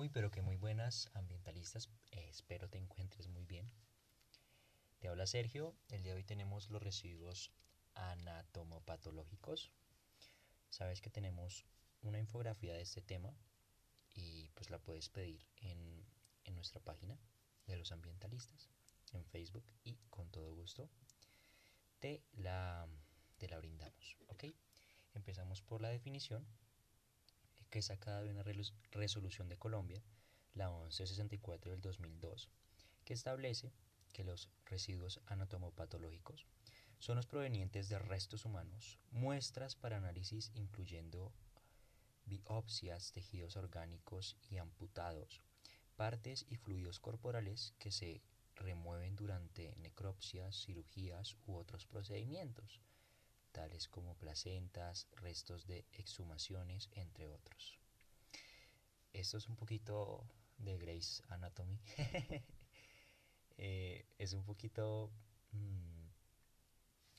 Muy pero que muy buenas ambientalistas, eh, espero te encuentres muy bien. Te habla Sergio, el día de hoy tenemos los residuos anatomopatológicos. Sabes que tenemos una infografía de este tema y pues la puedes pedir en, en nuestra página de los ambientalistas en Facebook y con todo gusto te la, te la brindamos. ¿ok? Empezamos por la definición que sacada de una resolución de Colombia, la 1164 del 2002, que establece que los residuos anatomopatológicos son los provenientes de restos humanos, muestras para análisis incluyendo biopsias, tejidos orgánicos y amputados, partes y fluidos corporales que se remueven durante necropsias, cirugías u otros procedimientos, tales como placentas, restos de exhumaciones, entre otros. Esto es un poquito de Grey's Anatomy. Eh, es un poquito... Mm,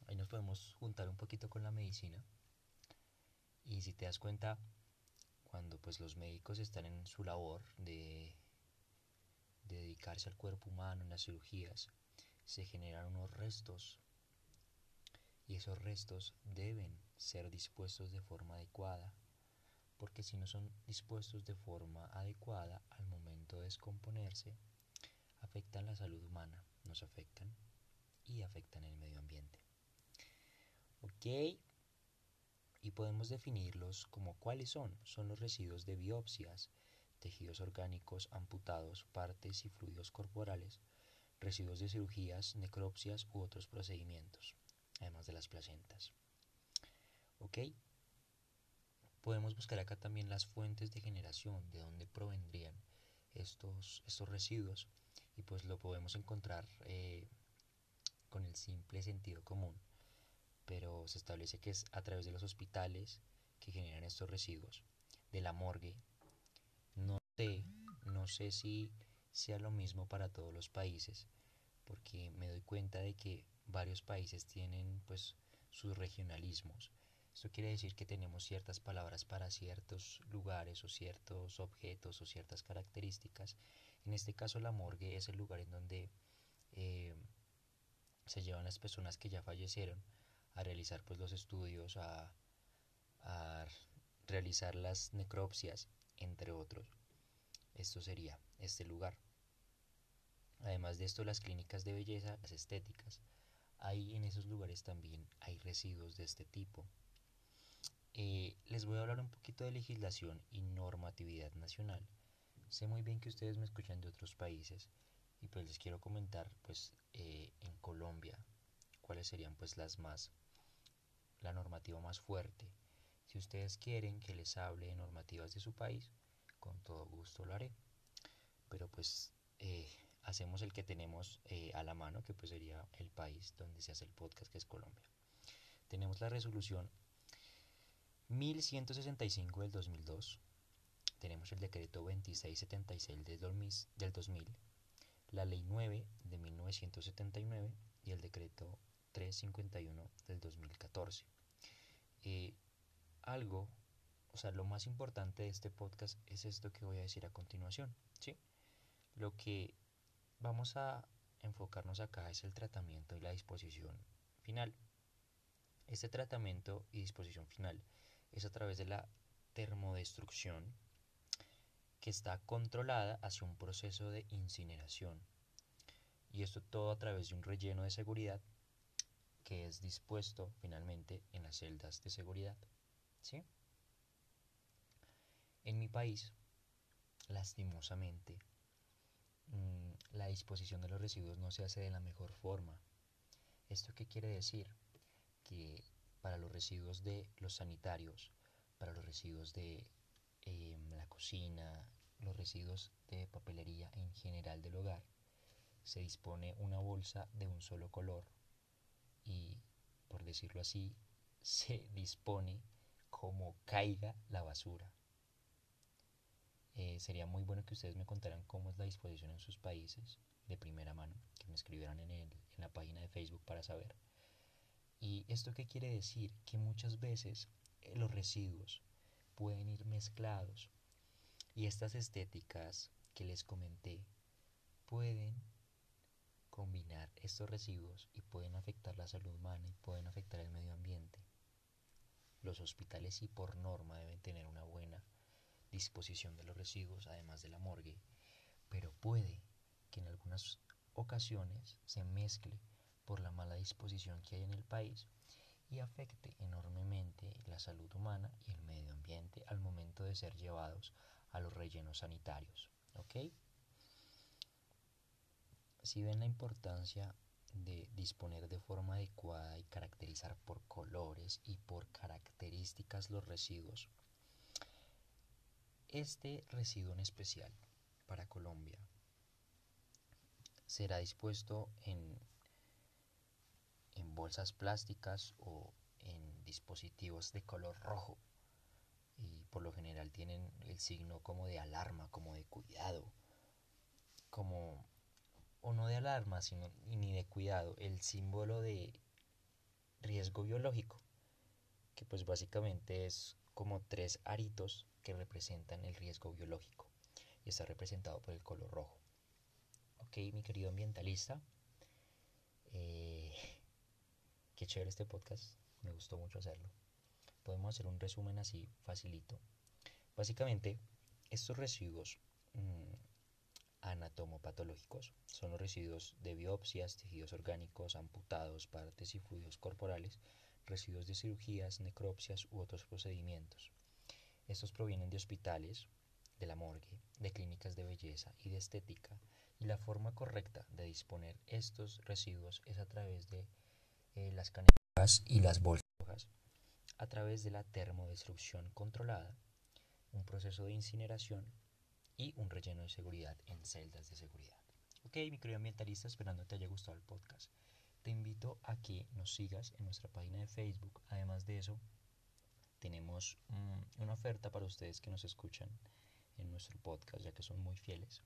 ahí nos podemos juntar un poquito con la medicina. Y si te das cuenta, cuando pues los médicos están en su labor de dedicarse al cuerpo humano en las cirugías, se generan unos restos y esos restos deben ser dispuestos de forma adecuada, porque si no son dispuestos de forma adecuada al momento de descomponerse, afectan la salud humana, nos afectan y afectan el medio ambiente. ¿Ok? Y podemos definirlos como cuáles son. Son los residuos de biopsias, tejidos orgánicos amputados, partes y fluidos corporales, residuos de cirugías, necropsias u otros procedimientos además de las placentas. ¿Ok? Podemos buscar acá también las fuentes de generación, de dónde provendrían estos, estos residuos, y pues lo podemos encontrar eh, con el simple sentido común, pero se establece que es a través de los hospitales que generan estos residuos, de la morgue. No sé, no sé si sea lo mismo para todos los países, porque me doy cuenta de que varios países tienen pues sus regionalismos. Esto quiere decir que tenemos ciertas palabras para ciertos lugares o ciertos objetos o ciertas características. En este caso la morgue es el lugar en donde eh, se llevan las personas que ya fallecieron a realizar pues los estudios, a, a realizar las necropsias, entre otros. Esto sería este lugar. Además de esto, las clínicas de belleza, las estéticas, ahí en esos lugares también hay residuos de este tipo. Eh, les voy a hablar un poquito de legislación y normatividad nacional. Sé muy bien que ustedes me escuchan de otros países y pues les quiero comentar pues eh, en Colombia cuáles serían pues las más la normativa más fuerte. Si ustedes quieren que les hable de normativas de su país, con todo gusto lo haré. Pero pues eh, hacemos el que tenemos eh, a la mano, que pues sería el país donde se hace el podcast, que es Colombia. Tenemos la resolución 1165 del 2002, tenemos el decreto 2676 del 2000, la ley 9 de 1979 y el decreto 351 del 2014. Eh, algo, o sea, lo más importante de este podcast es esto que voy a decir a continuación, ¿sí? Lo que Vamos a enfocarnos acá es el tratamiento y la disposición final. Este tratamiento y disposición final es a través de la termodestrucción que está controlada hacia un proceso de incineración. Y esto todo a través de un relleno de seguridad que es dispuesto finalmente en las celdas de seguridad. ¿Sí? En mi país, lastimosamente, la disposición de los residuos no se hace de la mejor forma. ¿Esto qué quiere decir? Que para los residuos de los sanitarios, para los residuos de em, la cocina, los residuos de papelería en general del hogar, se dispone una bolsa de un solo color y, por decirlo así, se dispone como caiga la basura. Eh, sería muy bueno que ustedes me contaran cómo es la disposición en sus países de primera mano, que me escribieran en, el, en la página de Facebook para saber. ¿Y esto qué quiere decir? Que muchas veces eh, los residuos pueden ir mezclados. Y estas estéticas que les comenté pueden combinar estos residuos y pueden afectar la salud humana y pueden afectar el medio ambiente. Los hospitales sí por norma deben tener una buena disposición de los residuos, además de la morgue, pero puede que en algunas ocasiones se mezcle por la mala disposición que hay en el país y afecte enormemente la salud humana y el medio ambiente al momento de ser llevados a los rellenos sanitarios. ¿Ok? Si ven la importancia de disponer de forma adecuada y caracterizar por colores y por características los residuos, este residuo en especial para Colombia será dispuesto en, en bolsas plásticas o en dispositivos de color rojo. Y por lo general tienen el signo como de alarma, como de cuidado, como o no de alarma, sino ni de cuidado, el símbolo de riesgo biológico, que pues básicamente es como tres aritos que representan el riesgo biológico y está representado por el color rojo. Ok, mi querido ambientalista, eh, qué chévere este podcast, me gustó mucho hacerlo. Podemos hacer un resumen así facilito. Básicamente, estos residuos mmm, anatomopatológicos son los residuos de biopsias, tejidos orgánicos, amputados, partes y fluidos corporales, residuos de cirugías, necropsias u otros procedimientos. Estos provienen de hospitales, de la morgue, de clínicas de belleza y de estética, y la forma correcta de disponer estos residuos es a través de eh, las canetas y las bolsas a través de la termodestrucción controlada, un proceso de incineración y un relleno de seguridad en celdas de seguridad. Ok, microambientalista, esperando te haya gustado el podcast. Te invito a que nos sigas en nuestra página de Facebook. Además de eso, tenemos mm, una oferta para ustedes que nos escuchan en nuestro podcast, ya que son muy fieles.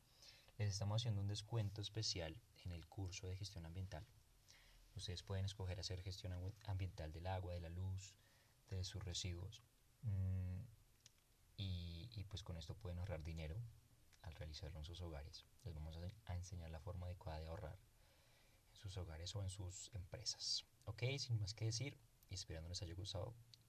Les estamos haciendo un descuento especial en el curso de gestión ambiental. Ustedes pueden escoger hacer gestión ambiental del agua, de la luz, de sus residuos. Mm, y, pues con esto pueden ahorrar dinero al realizarlo en sus hogares. Les vamos a enseñar la forma adecuada de ahorrar en sus hogares o en sus empresas. Ok, sin más que decir, esperando les haya gustado,